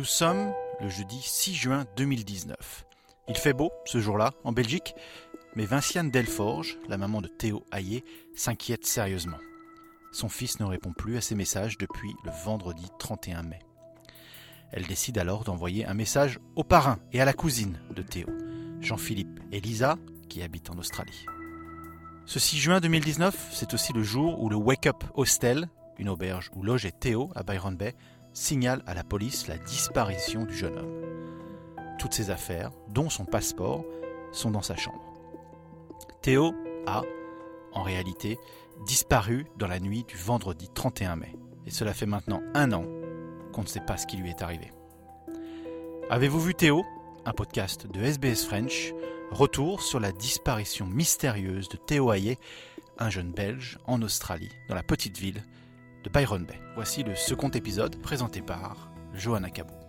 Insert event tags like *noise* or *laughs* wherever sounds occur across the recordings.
Nous sommes le jeudi 6 juin 2019. Il fait beau ce jour-là en Belgique, mais Vinciane Delforge, la maman de Théo Hayé, s'inquiète sérieusement. Son fils ne répond plus à ses messages depuis le vendredi 31 mai. Elle décide alors d'envoyer un message au parrain et à la cousine de Théo, Jean-Philippe et Lisa, qui habitent en Australie. Ce 6 juin 2019, c'est aussi le jour où le Wake Up Hostel, une auberge où logeait Théo à Byron Bay, signale à la police la disparition du jeune homme. Toutes ses affaires, dont son passeport, sont dans sa chambre. Théo a, en réalité, disparu dans la nuit du vendredi 31 mai. Et cela fait maintenant un an qu'on ne sait pas ce qui lui est arrivé. Avez-vous vu Théo? Un podcast de SBS French. Retour sur la disparition mystérieuse de Théo Hayé, un jeune Belge en Australie, dans la petite ville de Byron Bay. Voici le second épisode présenté par Johanna Cabot.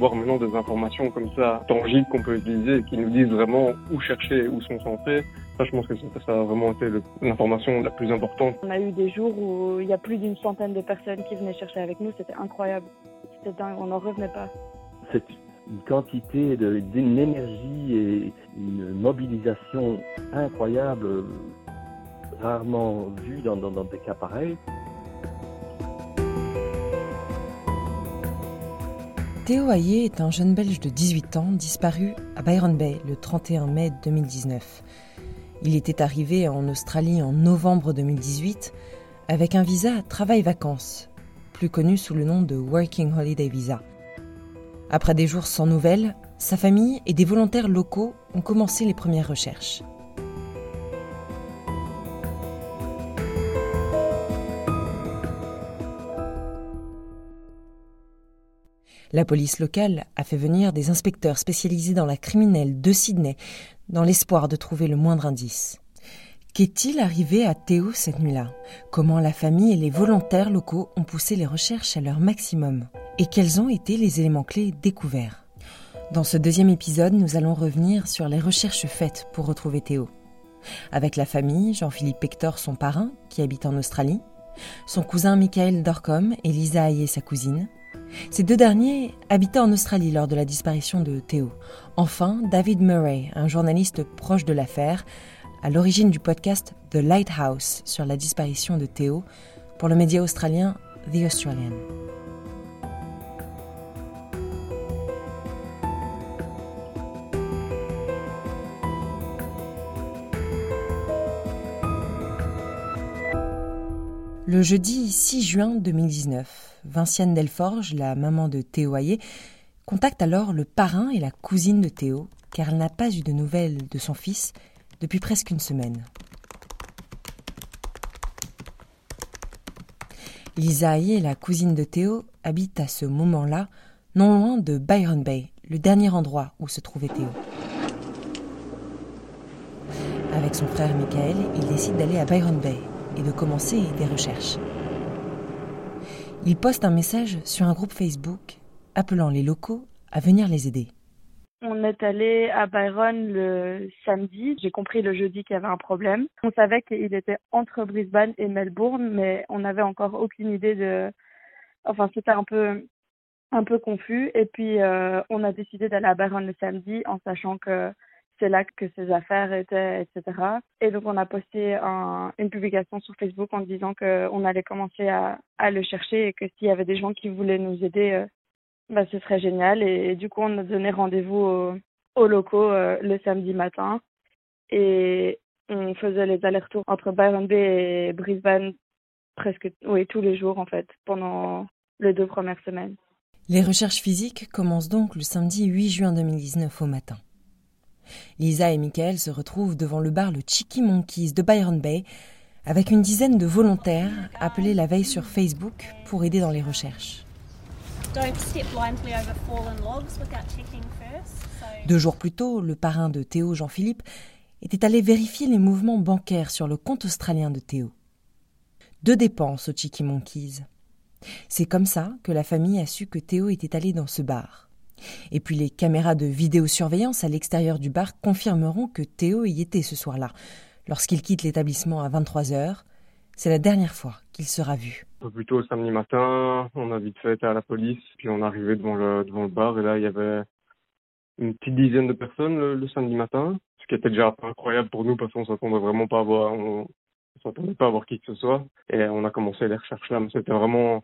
D'avoir maintenant des informations comme ça tangibles qu'on peut utiliser et qui nous disent vraiment où chercher, où sont centrés. Ça, je pense que ça, a vraiment été l'information la plus importante. On a eu des jours où il y a plus d'une centaine de personnes qui venaient chercher avec nous. C'était incroyable. C'était dingue. On n'en revenait pas. C'est une quantité d'une énergie et une mobilisation incroyable, rarement vue dans, dans des cas pareils. Théo Hayé est un jeune Belge de 18 ans disparu à Byron Bay le 31 mai 2019. Il était arrivé en Australie en novembre 2018 avec un visa travail-vacances, plus connu sous le nom de Working Holiday Visa. Après des jours sans nouvelles, sa famille et des volontaires locaux ont commencé les premières recherches. La police locale a fait venir des inspecteurs spécialisés dans la criminelle de Sydney dans l'espoir de trouver le moindre indice. Qu'est-il arrivé à Théo cette nuit-là? Comment la famille et les volontaires locaux ont poussé les recherches à leur maximum? Et quels ont été les éléments clés découverts? Dans ce deuxième épisode, nous allons revenir sur les recherches faites pour retrouver Théo. Avec la famille, Jean-Philippe Hector, son parrain, qui habite en Australie, son cousin Michael Dorcom et Lisa Hayé, sa cousine, ces deux derniers habitaient en Australie lors de la disparition de Théo. Enfin, David Murray, un journaliste proche de l'affaire, à l'origine du podcast The Lighthouse sur la disparition de Théo pour le média australien The Australian. Le jeudi 6 juin 2019, Vinciane Delforge, la maman de Théo Hayé, contacte alors le parrain et la cousine de Théo, car elle n'a pas eu de nouvelles de son fils depuis presque une semaine. Lisa Hayé, la cousine de Théo, habite à ce moment-là non loin de Byron Bay, le dernier endroit où se trouvait Théo. Avec son frère Michael, il décide d'aller à Byron Bay, et de commencer des recherches. Il poste un message sur un groupe Facebook appelant les locaux à venir les aider. On est allé à Byron le samedi. J'ai compris le jeudi qu'il y avait un problème. On savait qu'il était entre Brisbane et Melbourne, mais on n'avait encore aucune idée de. Enfin, c'était un peu un peu confus. Et puis, euh, on a décidé d'aller à Byron le samedi en sachant que c'est là que ses affaires étaient, etc. Et donc on a posté une publication sur Facebook en disant qu'on allait commencer à, le chercher et que s'il y avait des gens qui voulaient nous aider, euh, bah, ce serait génial. Et, du coup on a donné rendez-vous aux, locaux euh, le samedi matin et on faisait les allers-retours entre Byron Bay et Brisbane presque oui, tous les jours en fait pendant les deux premières semaines. Les recherches physiques commencent donc le samedi 8 juin 2019 au matin. Lisa et Michael se retrouvent devant le bar le Cheeky Monkeys de Byron Bay avec une dizaine de volontaires appelés la veille sur Facebook pour aider dans les recherches. Deux jours plus tôt, le parrain de Théo, Jean-Philippe, était allé vérifier les mouvements bancaires sur le compte australien de Théo. Deux dépenses au Cheeky Monkeys. C'est comme ça que la famille a su que Théo était allé dans ce bar. Et puis les caméras de vidéosurveillance à l'extérieur du bar confirmeront que Théo y était ce soir-là. Lorsqu'il quitte l'établissement à 23 heures, c'est la dernière fois qu'il sera vu. Un peu plus tôt samedi matin, on a vite fait à la police, puis on arrivé devant le, devant le bar et là il y avait une petite dizaine de personnes le, samedi matin, ce qui était déjà incroyable pour nous parce qu'on s'attendait vraiment pas à voir, on, pas à voir qui que ce soit et on a commencé les recherches là, mais c'était vraiment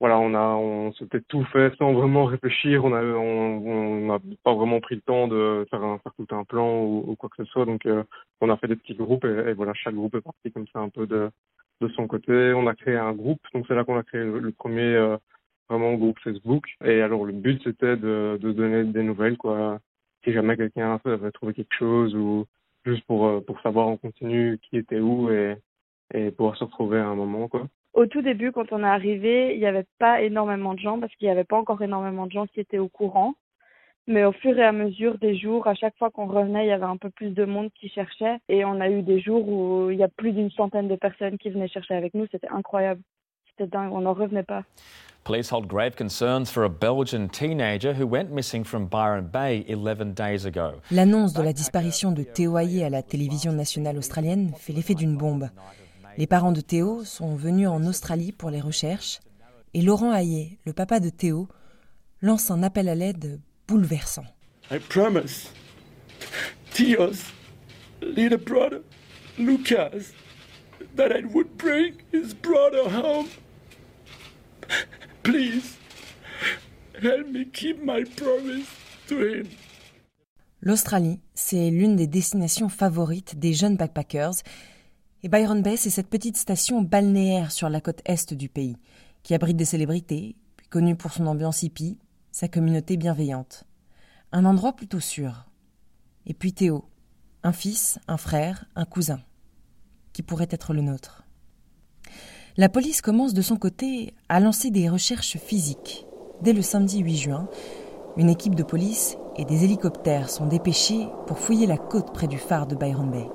voilà, on a, on s'était tout fait sans vraiment réfléchir. On a, on n'a pas vraiment pris le temps de faire, un, faire tout un plan ou, quoi que ce soit. Donc, euh, on a fait des petits groupes et, voilà, chaque groupe est parti comme ça un peu de, de son côté. On a créé un groupe. Donc, c'est là qu'on a créé le, premier euh, vraiment groupe Facebook. Et alors, le but c'était de, de donner des nouvelles, quoi. Si jamais quelqu'un avait trouvé quelque chose ou juste pour euh, pour savoir en continu qui était où et et pouvoir se retrouver à un moment, quoi. Au tout début, quand on est arrivé, il n'y avait pas énormément de gens parce qu'il n'y avait pas encore énormément de gens qui étaient au courant. Mais au fur et à mesure des jours, à chaque fois qu'on revenait, il y avait un peu plus de monde qui cherchait. Et on a eu des jours où il y a plus d'une centaine de personnes qui venaient chercher avec nous. C'était incroyable. C'était dingue. On n'en revenait pas. Police hold grave concerns for a Belgian teenager who went missing from Byron Bay 11 days ago. L'annonce de la disparition de Théo Hayé à la télévision nationale australienne fait l'effet d'une bombe. Les parents de Théo sont venus en Australie pour les recherches et Laurent Hayet, le papa de Théo, lance un appel à l'aide bouleversant. I promise Theo's little brother, Lucas, that I would bring his brother home. Please, help me keep my promise to him. L'Australie, c'est l'une des destinations favorites des jeunes backpackers et Byron Bay, c'est cette petite station balnéaire sur la côte est du pays, qui abrite des célébrités, puis connue pour son ambiance hippie, sa communauté bienveillante. Un endroit plutôt sûr. Et puis Théo, un fils, un frère, un cousin, qui pourrait être le nôtre. La police commence de son côté à lancer des recherches physiques. Dès le samedi 8 juin, une équipe de police et des hélicoptères sont dépêchés pour fouiller la côte près du phare de Byron Bay.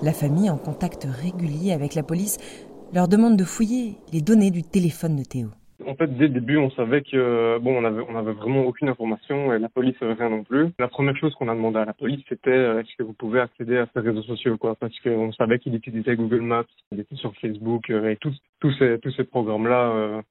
La famille, en contact régulier avec la police, leur demande de fouiller les données du téléphone de Théo. En fait, dès le début, on savait que bon, on avait, vraiment aucune information et la police avait rien non plus. La première chose qu'on a demandé à la police, c'était euh, est-ce que vous pouvez accéder à ces réseaux sociaux, quoi, parce qu'on savait qu'il utilisait Google Maps, il était sur Facebook euh, et tous tous ces tous ces programmes-là euh,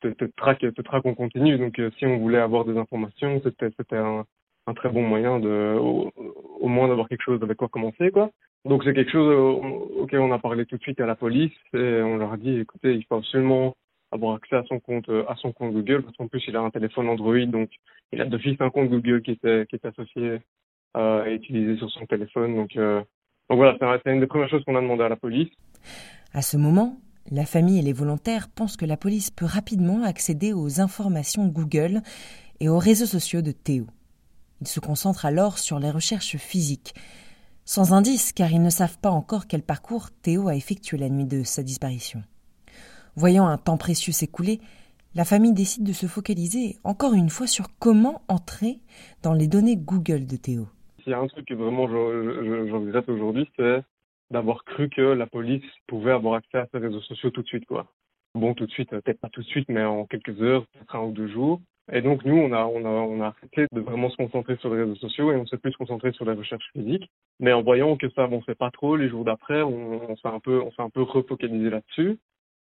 te, te traquent te traquent en continu. Donc, si on voulait avoir des informations, c'était c'était un, un très bon moyen de au, moins d'avoir quelque chose avec quoi commencer, quoi. Donc c'est quelque chose euh, auquel on a parlé tout de suite à la police et on leur a dit écoutez, il faut absolument avoir accès à son compte euh, à son compte Google parce qu'en plus il a un téléphone Android donc il a d'office un compte Google qui était qui est associé euh, et utilisé sur son téléphone donc euh, donc voilà c'est une des premières choses qu'on a demandé à la police. À ce moment, la famille et les volontaires pensent que la police peut rapidement accéder aux informations Google et aux réseaux sociaux de Théo. Ils se concentrent alors sur les recherches physiques sans indice car ils ne savent pas encore quel parcours Théo a effectué la nuit de sa disparition. Voyant un temps précieux s'écouler, la famille décide de se focaliser encore une fois sur comment entrer dans les données Google de Théo. S'il y a un truc que vraiment je, regrette aujourd'hui, c'est d'avoir cru que la police pouvait avoir accès à ses réseaux sociaux tout de suite. Bon, tout de suite, peut-être pas tout de suite, mais en quelques heures, peut-être un ou deux jours. Et donc nous, on a, on a, on a arrêté de vraiment se concentrer sur les réseaux sociaux et on s'est plus concentré sur la recherche physique. Mais en voyant que ça avançait pas trop, les jours d'après, on, on s'est un peu, on s'est un peu refocalisé là-dessus.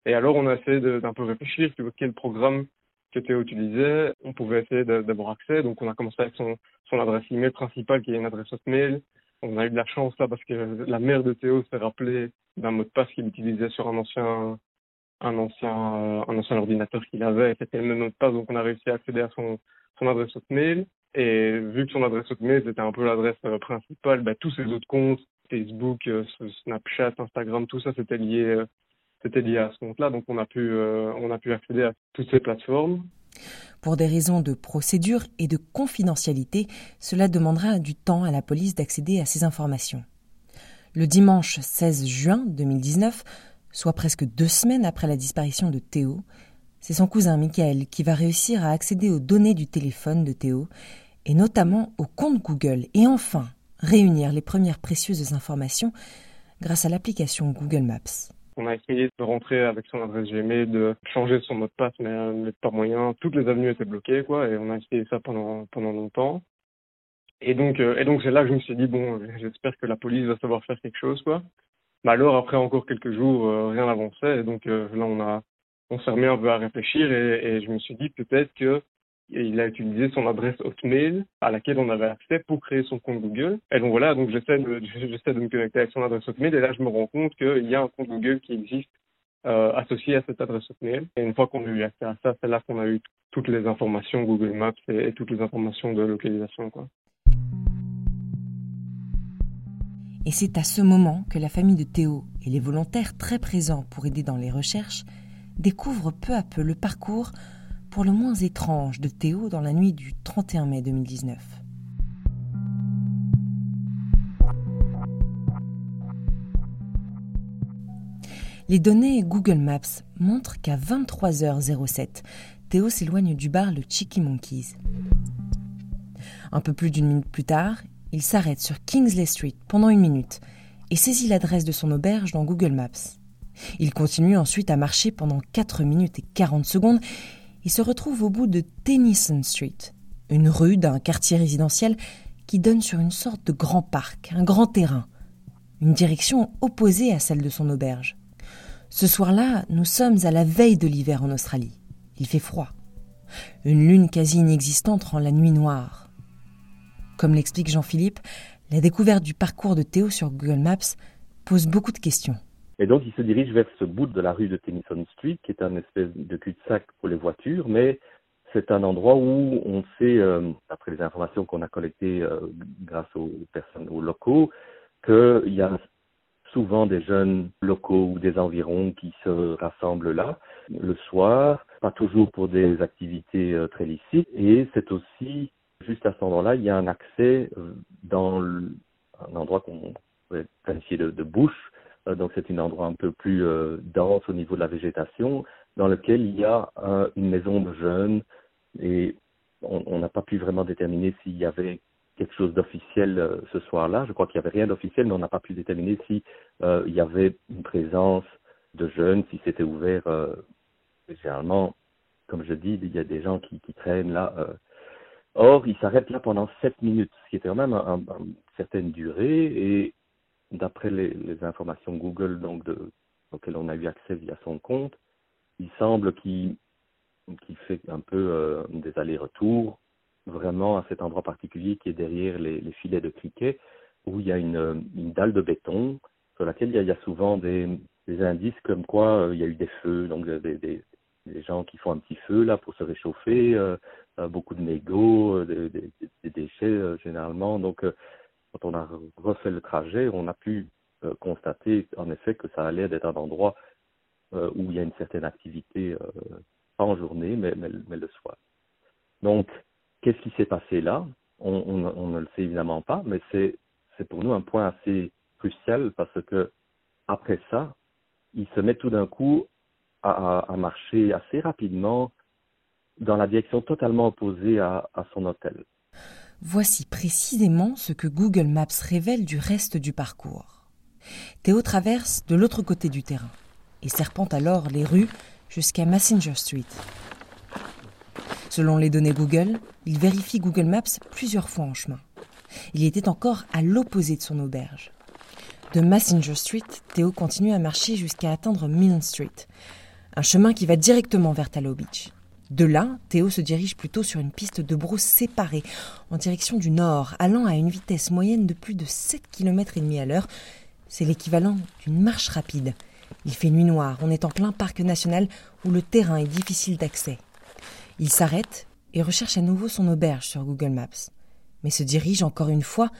Et alors, on a essayé d'un peu réfléchir sur quel programme que Théo utilisait, on pouvait essayer d'avoir accès. Donc, on a commencé avec son, son adresse email principale, qui est une adresse hotmail. On a eu de la chance là parce que la mère de Théo s'est rappelée d'un mot de passe qu'il utilisait sur un ancien un ancien, euh, un ancien ordinateur qu'il avait, c'était le même mot passe, donc on a réussi à accéder à son, son adresse hotmail. Et vu que son adresse hotmail c'était un peu l'adresse euh, principale, bah, tous ses autres comptes, Facebook, euh, Snapchat, Instagram, tout ça c'était lié, c'était lié à ce compte-là. Donc on a pu, on a pu accéder à toutes ces plateformes. Pour des raisons de procédure et de confidentialité, cela demandera du temps à la police d'accéder à ces informations. Le dimanche 16 juin 2019, soit presque deux semaines après la disparition de Théo, c'est son cousin Michael qui va réussir à accéder aux données du téléphone de Théo, et notamment au compte Google, et enfin réunir les premières précieuses informations grâce à l'application Google Maps. On a essayé de rentrer avec son adresse Gmail, de changer son mot de passe, mais, euh, pas moyen. Toutes les avenues étaient bloquées, quoi, et on a essayé ça pendant pendant longtemps. Et donc, euh, et donc c'est là que je me suis dit bon, j'espère que la police va savoir faire quelque chose, quoi. Mais alors après encore quelques jours, euh, rien n'avançait, donc là on a on s'est remis un peu à réfléchir, et, et je me suis dit peut-être que il a utilisé son adresse Hotmail à laquelle on avait accès pour créer son compte Google. Et donc voilà, donc j'essaie de, *laughs* j'essaie de me connecter avec son adresse Hotmail et là je me rends compte qu'il y a un compte Google qui existe euh, associé à cette adresse Hotmail. Et une fois qu'on a eu accès à ça, c'est là qu'on a eu toutes les informations Google Maps et, et toutes les informations de localisation. Quoi. Et c'est à ce moment que la famille de Théo et les volontaires très présents pour aider dans les recherches découvrent peu à peu le parcours pour le moins étrange de Théo dans la nuit du 31 mai 2019. Les données Google Maps montrent qu'à 23h07, Théo s'éloigne du bar le Cheeky Monkeys. Un peu plus d'une minute plus tard, il s'arrête sur Kingsley Street pendant une minute et saisit l'adresse de son auberge dans Google Maps. Il continue ensuite à marcher pendant 4 minutes et 40 secondes il se retrouve au bout de Tennyson Street, une rue d'un quartier résidentiel qui donne sur une sorte de grand parc, un grand terrain, une direction opposée à celle de son auberge. Ce soir-là, nous sommes à la veille de l'hiver en Australie. Il fait froid. Une lune quasi inexistante rend la nuit noire. Comme l'explique Jean-Philippe, la découverte du parcours de Théo sur Google Maps pose beaucoup de questions. Et donc, il se dirige vers ce bout de la rue de Tennyson Street, qui est un espèce de cul-de-sac pour les voitures, mais c'est un endroit où on sait, euh, après les informations qu'on a collectées euh, grâce aux personnes, aux locaux, qu'il y a souvent des jeunes locaux ou des environs qui se rassemblent là le soir, pas toujours pour des activités euh, très licites, et c'est aussi, juste à cet endroit-là, il y a un accès dans un endroit qu'on qualifier de, de bouche, euh, donc c'est un endroit un peu plus euh, dense au niveau de la végétation, dans lequel il y a une maison de jeunes et on n'a pas pu vraiment déterminer s'il y avait quelque chose d'officiel euh, ce soir-là. Je crois qu'il n'y avait rien d'officiel, mais on n'a pas pu déterminer s'il il y avait une présence de jeunes, si c'était ouvert. généralement, comme je dis, il y a des gens qui traînent là. Or, il s'arrête là pendant sept minutes, ce qui était quand même une certaine durée. Et d'après les, informations Google donc de, auxquelles on a eu accès via son compte, il semble qu'il fait un peu euh, des allers-retours vraiment à cet endroit particulier qui est derrière les, filets de cricket, où il y a une, dalle de béton sur laquelle il y a, souvent des, indices comme quoi euh, il y a eu des feux, donc des, des, gens qui font un petit feu là pour se réchauffer, euh, beaucoup de mégots, des, déchets généralement. Donc quand on a refait le trajet, on a pu euh, constater en effet que ça allait d'être un endroit euh, où il y a une certaine activité, euh, pas en journée, mais, mais, le soir. Donc, qu'est-ce qui s'est passé là? On, ne le sait évidemment pas, mais c'est pour nous un point assez crucial parce que après ça, il se met tout d'un coup à, marcher assez rapidement dans la direction totalement opposée à, son hôtel. Voici précisément ce que Google Maps révèle du reste du parcours. Théo traverse de l'autre côté du terrain et serpente alors les rues jusqu'à Messenger Street. Selon les données Google, il vérifie Google Maps plusieurs fois en chemin. Il était encore à l'opposé de son auberge. De Messenger Street, Théo continue à marcher jusqu'à atteindre Milne Street, un chemin qui va directement vers Tallow Beach. De là, Théo se dirige plutôt sur une piste de brousse séparée, en direction du nord, allant à une vitesse moyenne de plus de 7 km et demi à l'heure. C'est l'équivalent d'une marche rapide. Il fait nuit noire, on est en plein parc national où le terrain est difficile d'accès. Il s'arrête et recherche à nouveau son auberge sur Google Maps, mais se dirige encore une fois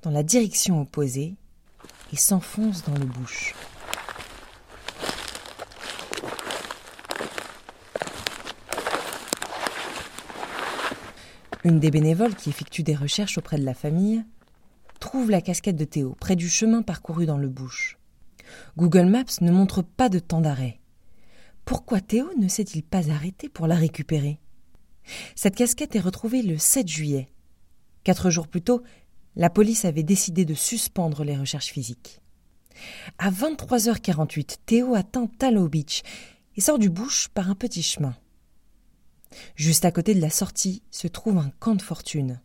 dans la direction opposée et s'enfonce dans le bush. Une des bénévoles qui effectue des recherches auprès de la famille trouve la casquette de Théo près du chemin parcouru dans le bush. Google Maps ne montre pas de temps d'arrêt. Pourquoi Théo ne s'est-il pas arrêté pour la récupérer? Cette casquette est retrouvée le 7 juillet. Quatre jours plus tôt, la police avait décidé de suspendre les recherches physiques. À 23h48, Théo atteint Tallow Beach et sort du bush par un petit chemin. Juste à côté de la sortie se trouve un camp de fortune.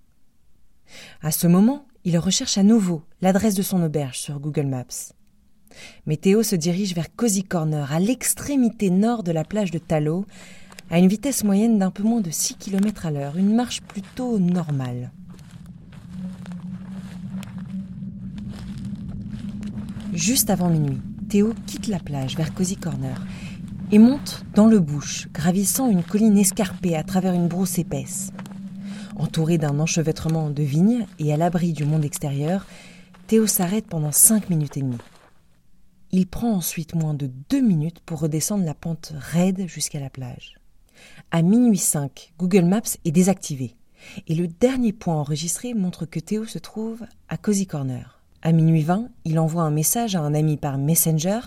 À ce moment, il recherche à nouveau l'adresse de son auberge sur Google Maps. Mais Théo se dirige vers Cozy Corner, à l'extrémité nord de la plage de Tallow, à une vitesse moyenne d'un peu moins de 6 km à l'heure, une marche plutôt normale. Juste avant minuit, Théo quitte la plage vers Cozy Corner et monte dans le bush, gravissant une colline escarpée à travers une brousse épaisse. Entouré d'un enchevêtrement de vignes et à l'abri du monde extérieur, Théo s'arrête pendant cinq minutes et demie. Il prend ensuite moins de deux minutes pour redescendre la pente raide jusqu'à la plage. À minuit 5, Google Maps est désactivé et le dernier point enregistré montre que Théo se trouve à Cozy Corner. À minuit 20, il envoie un message à un ami par Messenger.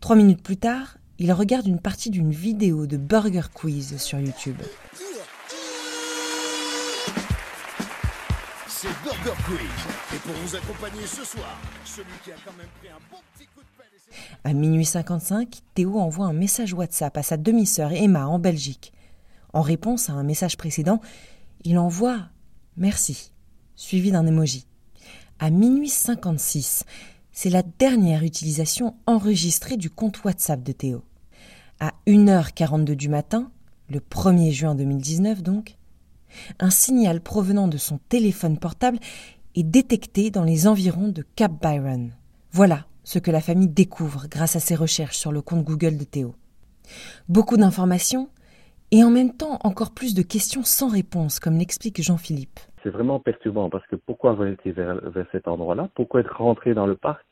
Trois minutes plus tard, il regarde une partie d'une vidéo de Burger Quiz sur YouTube. C'est Burger Quiz. Et pour vous accompagner ce soir, celui qui a quand même pris un bon petit coup de pelle. À minuit 55, Théo envoie un message WhatsApp à sa demi-sœur Emma en Belgique. En réponse à un message précédent, il envoie Merci, suivi d'un emoji. À minuit 56, c'est la dernière utilisation enregistrée du compte WhatsApp de Théo. À 1h42 du matin, le 1er juin 2019 donc, un signal provenant de son téléphone portable est détecté dans les environs de Cap Byron. Voilà ce que la famille découvre grâce à ses recherches sur le compte Google de Théo. Beaucoup d'informations et en même temps encore plus de questions sans réponse, comme l'explique Jean-Philippe. C'est vraiment perturbant parce que pourquoi avoir été vers, cet endroit-là? Pourquoi être rentré dans le parc?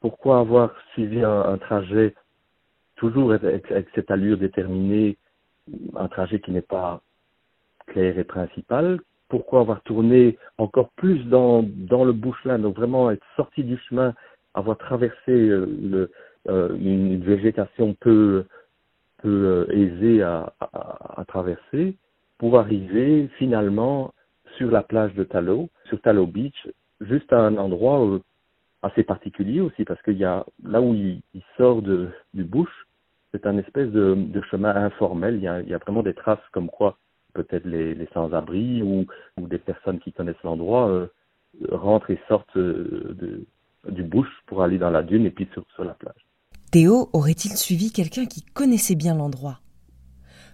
Pourquoi avoir suivi un, trajet toujours avec, cette allure déterminée, un trajet qui n'est pas clair et principal. Pourquoi avoir tourné encore plus dans, le bushland, donc vraiment être sorti du chemin, avoir traversé euh, euh, une végétation peu euh, aisé à, traverser pour arriver finalement sur la plage de Tallow, sur Tallow Beach, juste à un endroit assez particulier aussi parce qu'il y a là où il, sort de, du bush, c'est un espèce de, chemin informel. Il y, a, vraiment des traces comme quoi peut-être les, sans-abri ou, des personnes qui connaissent l'endroit euh, rentrent et sortent de, du bush pour aller dans la dune et puis sur, sur la plage. Théo aurait-il suivi quelqu'un qui connaissait bien l'endroit?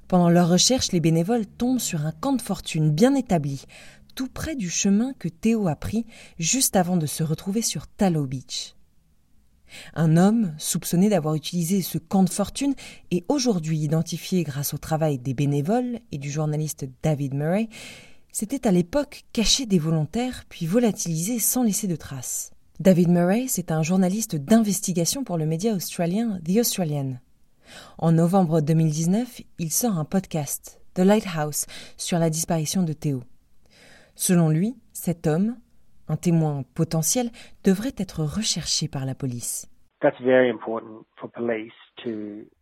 Pendant leur recherche, les bénévoles tombent sur un camp de fortune bien établi, tout près du chemin que Théo a pris juste avant de se retrouver sur Tallow Beach. Un homme, soupçonné d'avoir utilisé ce camp de fortune, est aujourd'hui identifié grâce au travail des bénévoles et du journaliste David Murray, s'était à l'époque caché des volontaires puis volatilisé sans laisser de traces. David Murray, c'est un journaliste d'investigation pour le média australien The Australian. En novembre 2019, il sort un podcast, The Lighthouse, sur la disparition de Théo. Selon lui, cet homme, un témoin potentiel, devrait être recherché par la police.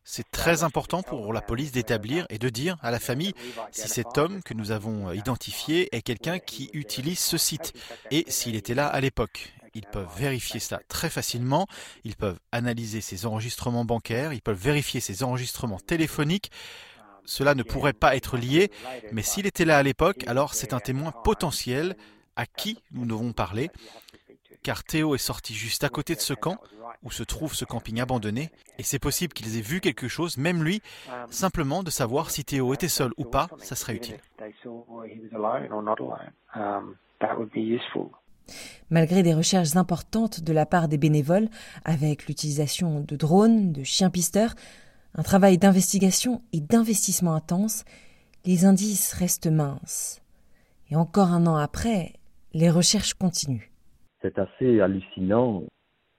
C'est très important pour la police d'établir et de dire à la famille si cet homme que nous avons identifié est quelqu'un qui utilise ce site et s'il était là à l'époque. Ils peuvent vérifier ça très facilement. Ils peuvent analyser ses enregistrements bancaires. Ils peuvent vérifier ses enregistrements téléphoniques. Cela ne pourrait pas être lié, mais s'il était là à l'époque, alors c'est un témoin potentiel à qui nous devons parler, car Théo est sorti juste à côté de ce camp, où se trouve ce camping abandonné, et c'est possible qu'ils aient vu quelque chose, même lui, simplement de savoir si Théo était seul ou pas, ça serait utile. Malgré des recherches importantes de la part des bénévoles, avec l'utilisation de drones, de chiens pisteurs, un travail d'investigation et d'investissement intense, les indices restent minces. Et encore un an après, les recherches continuent. C'est assez hallucinant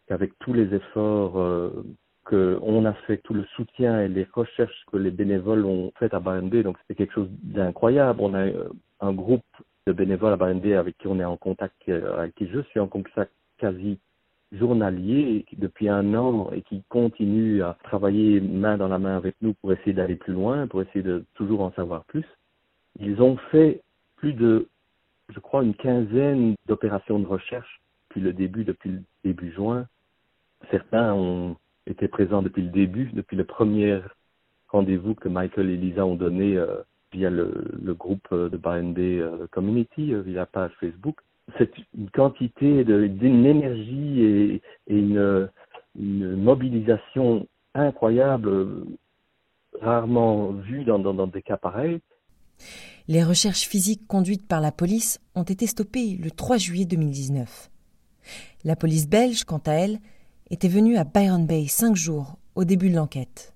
qu'avec tous les efforts euh, qu'on a fait, tout le soutien et les recherches que les bénévoles ont faites à BNB, donc c'était quelque chose d'incroyable. On a euh, un groupe de bénévoles à BNB avec qui on est en contact, euh, avec qui je suis en contact quasi journalier depuis un an et qui continue à travailler main dans la main avec nous pour essayer d'aller plus loin, pour essayer de toujours en savoir plus. Ils ont fait plus de, je crois, une quinzaine d'opérations de recherche depuis le début, depuis le début juin. certains ont été présents depuis le début, depuis le premier rendez-vous que Michael et Lisa ont donné euh, via le, groupe de Byron Bay Community, via la page Facebook. C'est une quantité d'une énergie et, une, mobilisation incroyable, rarement vue dans des cas pareils. Les recherches physiques conduites par la police ont été stoppées le 3 juillet 2019. La police belge, quant à elle, était venue à Byron Bay cinq jours au début de l'enquête.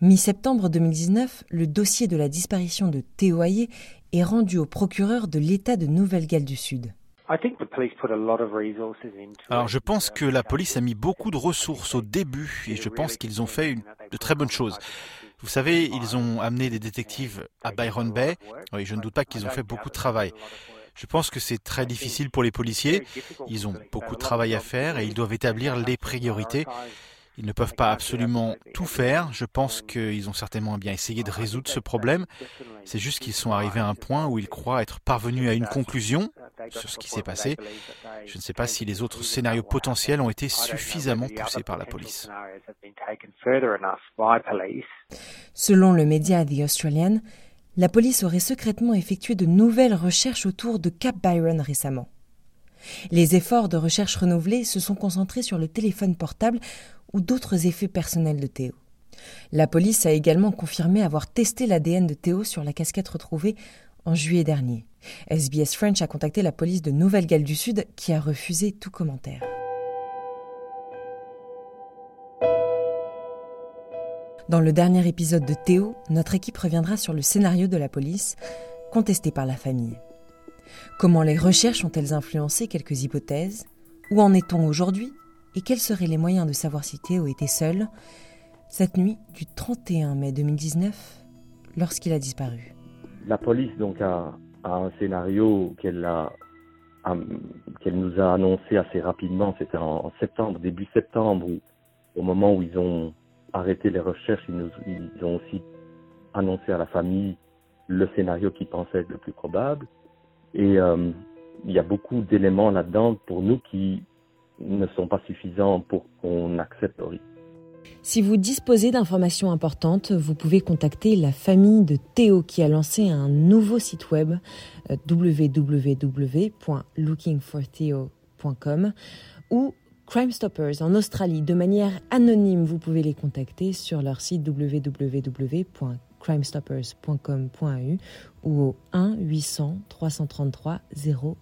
Mi-septembre 2019, le dossier de la disparition de Théo Hayé est rendu au procureur de l'État de Nouvelle-Galles du Sud. Alors je pense que la police a mis beaucoup de ressources au début et je pense qu'ils ont fait une, de très bonnes choses. Vous savez, ils ont amené des détectives à Byron Bay. Oui, je ne doute pas qu'ils ont fait beaucoup de travail. Je pense que c'est très difficile pour les policiers. Ils ont beaucoup de travail à faire et ils doivent établir les priorités. Ils ne peuvent pas absolument tout faire. Je pense qu'ils ont certainement bien essayé de résoudre ce problème. C'est juste qu'ils sont arrivés à un point où ils croient être parvenus à une conclusion sur ce qui s'est passé. Je ne sais pas si les autres scénarios potentiels ont été suffisamment poussés par la police. Selon le média The Australian, la police aurait secrètement effectué de nouvelles recherches autour de Cap Byron récemment. Les efforts de recherche renouvelés se sont concentrés sur le téléphone portable ou d'autres effets personnels de Théo. La police a également confirmé avoir testé l'ADN de Théo sur la casquette retrouvée en juillet dernier. SBS French a contacté la police de Nouvelle-Galles du Sud qui a refusé tout commentaire. Dans le dernier épisode de Théo, notre équipe reviendra sur le scénario de la police, contesté par la famille. Comment les recherches ont-elles influencé quelques hypothèses? Où en est-on aujourd'hui? Et quels seraient les moyens de savoir si Théo était seul cette nuit du 31 mai 2019, lorsqu'il a disparu? La police donc a, un scénario qu'elle a qu'elle nous a annoncé assez rapidement, c'était en, septembre, début septembre, au moment où ils ont arrêté les recherches, ils, nous, ont aussi annoncé à la famille le scénario qu'ils pensaient être le plus probable. Et euh, il y a beaucoup d'éléments là-dedans pour nous qui ne sont pas suffisants pour qu'on accepte le risque. Si vous disposez d'informations importantes, vous pouvez contacter la famille de Théo qui a lancé un nouveau site web euh, www.lookingfortheo.com ou Crime Stoppers en Australie. De manière anonyme, vous pouvez les contacter sur leur site www.crimestoppers.com.au ou au 1 800 333 000.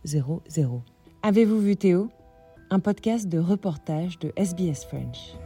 Avez-vous vu Théo? Un podcast de reportage de SBS French.